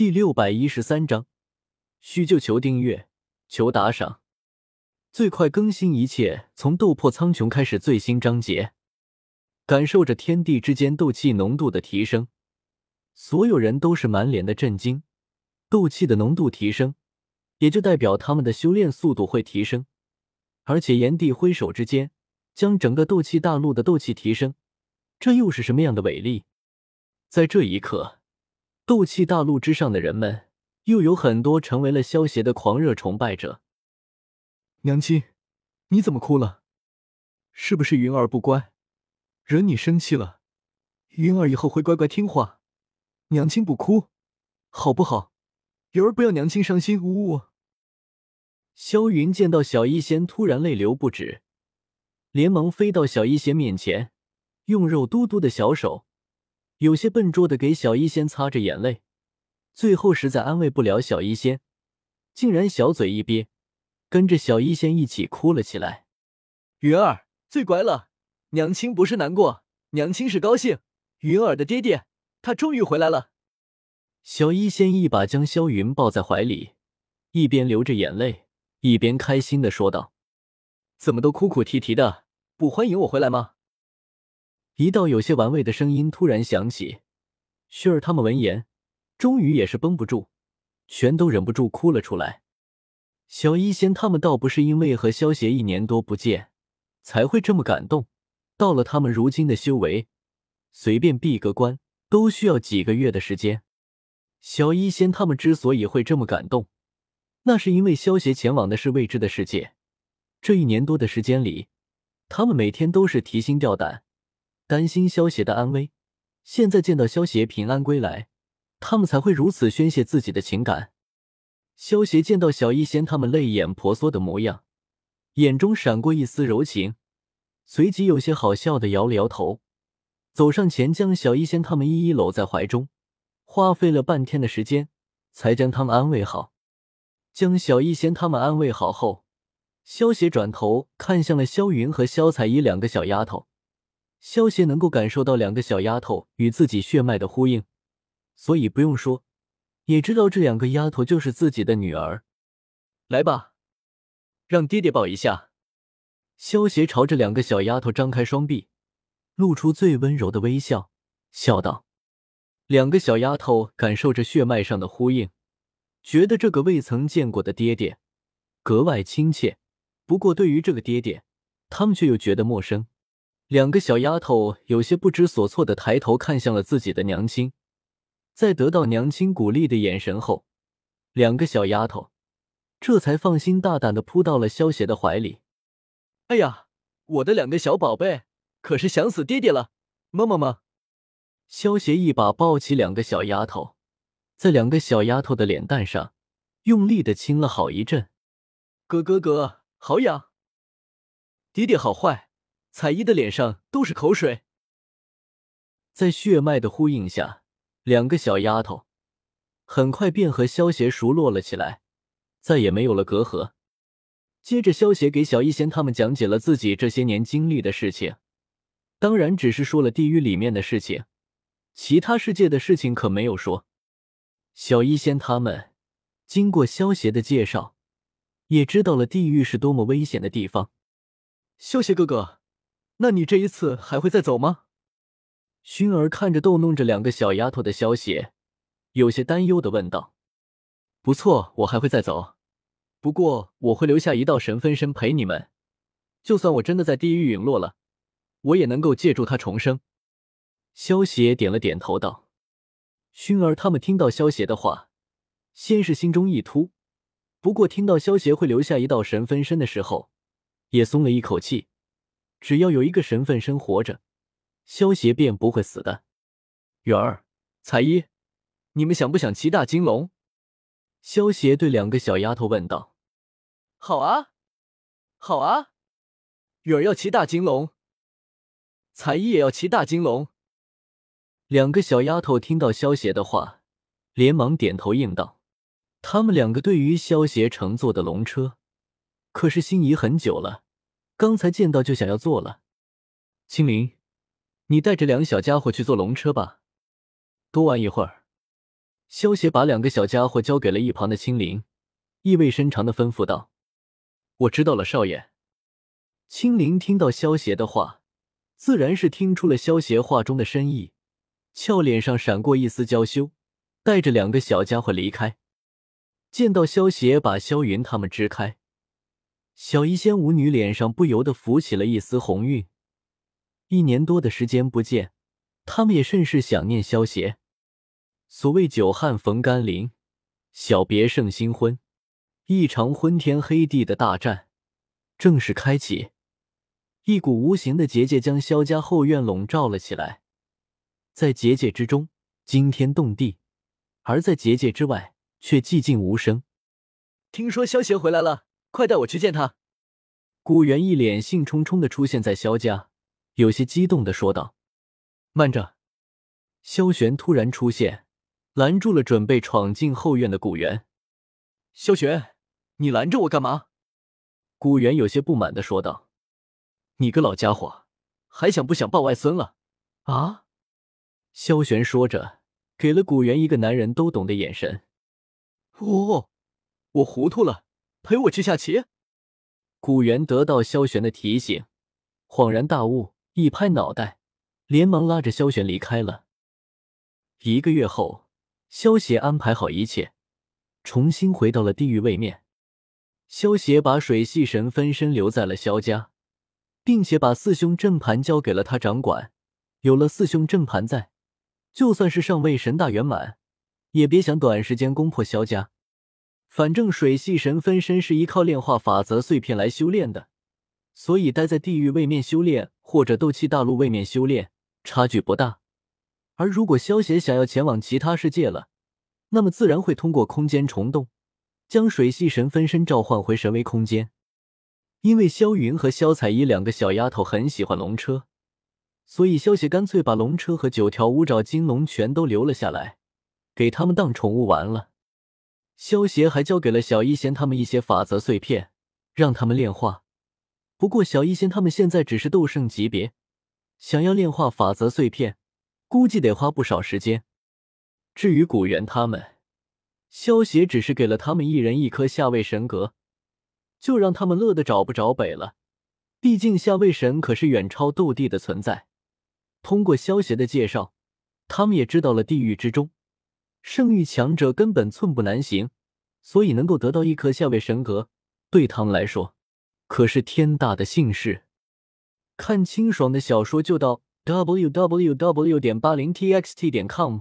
第六百一十三章，需就求订阅，求打赏，最快更新一切从斗破苍穹开始最新章节。感受着天地之间斗气浓度的提升，所有人都是满脸的震惊。斗气的浓度提升，也就代表他们的修炼速度会提升，而且炎帝挥手之间，将整个斗气大陆的斗气提升，这又是什么样的伟力？在这一刻。斗气大陆之上的人们，又有很多成为了萧邪的狂热崇拜者。娘亲，你怎么哭了？是不是云儿不乖，惹你生气了？云儿以后会乖乖听话，娘亲不哭，好不好？云儿不要娘亲伤心。呜呜。萧云见到小医仙突然泪流不止，连忙飞到小医仙面前，用肉嘟嘟的小手。有些笨拙的给小医仙擦着眼泪，最后实在安慰不了小医仙，竟然小嘴一憋，跟着小医仙一起哭了起来。云儿最乖了，娘亲不是难过，娘亲是高兴。云儿的爹爹他终于回来了。小医仙一把将萧云抱在怀里，一边流着眼泪，一边开心的说道：“怎么都哭哭啼啼的，不欢迎我回来吗？”一道有些玩味的声音突然响起，旭儿他们闻言，终于也是绷不住，全都忍不住哭了出来。小医仙他们倒不是因为和萧协一年多不见才会这么感动，到了他们如今的修为，随便闭个关都需要几个月的时间。小医仙他们之所以会这么感动，那是因为萧协前往的是未知的世界，这一年多的时间里，他们每天都是提心吊胆。担心萧邪的安危，现在见到萧邪平安归来，他们才会如此宣泄自己的情感。萧邪见到小医仙他们泪眼婆娑的模样，眼中闪过一丝柔情，随即有些好笑的摇了摇头，走上前将小医仙他们一一搂在怀中，花费了半天的时间才将他们安慰好。将小医仙他们安慰好后，萧邪转头看向了萧云和萧彩衣两个小丫头。萧邪能够感受到两个小丫头与自己血脉的呼应，所以不用说，也知道这两个丫头就是自己的女儿。来吧，让爹爹抱一下。萧邪朝着两个小丫头张开双臂，露出最温柔的微笑，笑道：“两个小丫头感受着血脉上的呼应，觉得这个未曾见过的爹爹格外亲切。不过，对于这个爹爹，他们却又觉得陌生。”两个小丫头有些不知所措的抬头看向了自己的娘亲，在得到娘亲鼓励的眼神后，两个小丫头这才放心大胆的扑到了萧邪的怀里。哎呀，我的两个小宝贝，可是想死爹爹了，么么么！萧邪一把抱起两个小丫头，在两个小丫头的脸蛋上用力的亲了好一阵。哥哥哥，好痒！爹爹好坏！彩衣的脸上都是口水，在血脉的呼应下，两个小丫头很快便和萧邪熟络了起来，再也没有了隔阂。接着，萧邪给小医仙他们讲解了自己这些年经历的事情，当然只是说了地狱里面的事情，其他世界的事情可没有说。小医仙他们经过萧邪的介绍，也知道了地狱是多么危险的地方。萧邪哥哥。那你这一次还会再走吗？薰儿看着逗弄着两个小丫头的萧邪，有些担忧的问道：“不错，我还会再走，不过我会留下一道神分身陪你们。就算我真的在地狱陨落了，我也能够借助它重生。”萧邪点了点头道：“薰儿他们听到萧邪的话，先是心中一突，不过听到萧邪会留下一道神分身的时候，也松了一口气。”只要有一个神分身活着，萧邪便不会死的。远儿、彩衣，你们想不想骑大金龙？萧邪对两个小丫头问道。好啊，好啊，远儿要骑大金龙，彩衣也要骑大金龙。两个小丫头听到萧邪的话，连忙点头应道。他们两个对于萧邪乘坐的龙车，可是心仪很久了。刚才见到就想要坐了，青灵，你带着两小家伙去坐龙车吧，多玩一会儿。萧邪把两个小家伙交给了一旁的青灵，意味深长的吩咐道：“我知道了，少爷。”青灵听到萧邪的话，自然是听出了萧邪话中的深意，俏脸上闪过一丝娇羞，带着两个小家伙离开。见到萧邪把萧云他们支开，小医仙舞女脸上不由得浮起了一丝红晕。一年多的时间不见，他们也甚是想念萧协。所谓久旱逢甘霖，小别胜新婚，一场昏天黑地的大战正式开启。一股无形的结界将萧家后院笼罩了起来，在结界之中惊天动地，而在结界之外却寂静无声。听说萧协回来了，快带我去见他。古元一脸兴冲冲的出现在萧家，有些激动的说道：“慢着！”萧玄突然出现。拦住了准备闯进后院的古元。萧玄，你拦着我干嘛？古元有些不满的说道：“你个老家伙，还想不想抱外孙了？啊？”萧玄说着，给了古元一个男人都懂的眼神。哦，我糊涂了，陪我去下棋。古元得到萧玄的提醒，恍然大悟，一拍脑袋，连忙拉着萧玄离开了。一个月后。萧邪安排好一切，重新回到了地狱位面。萧邪把水系神分身留在了萧家，并且把四凶阵盘交给了他掌管。有了四凶阵盘在，就算是上位神大圆满，也别想短时间攻破萧家。反正水系神分身是依靠炼化法则碎片来修炼的，所以待在地狱位面修炼，或者斗气大陆位面修炼，差距不大。而如果萧协想要前往其他世界了，那么自然会通过空间虫洞，将水系神分身召唤回神威空间。因为萧云和萧彩衣两个小丫头很喜欢龙车，所以萧协干脆把龙车和九条五爪金龙全都留了下来，给他们当宠物玩了。萧协还交给了小医仙他们一些法则碎片，让他们炼化。不过小医仙他们现在只是斗圣级别，想要炼化法则碎片。估计得花不少时间。至于古元他们，萧协只是给了他们一人一颗下位神格，就让他们乐得找不着北了。毕竟下位神可是远超斗帝的存在。通过萧协的介绍，他们也知道了地狱之中，圣域强者根本寸步难行，所以能够得到一颗下位神格，对他们来说可是天大的幸事。看清爽的小说就到。w w w 点八零 t x t 点 com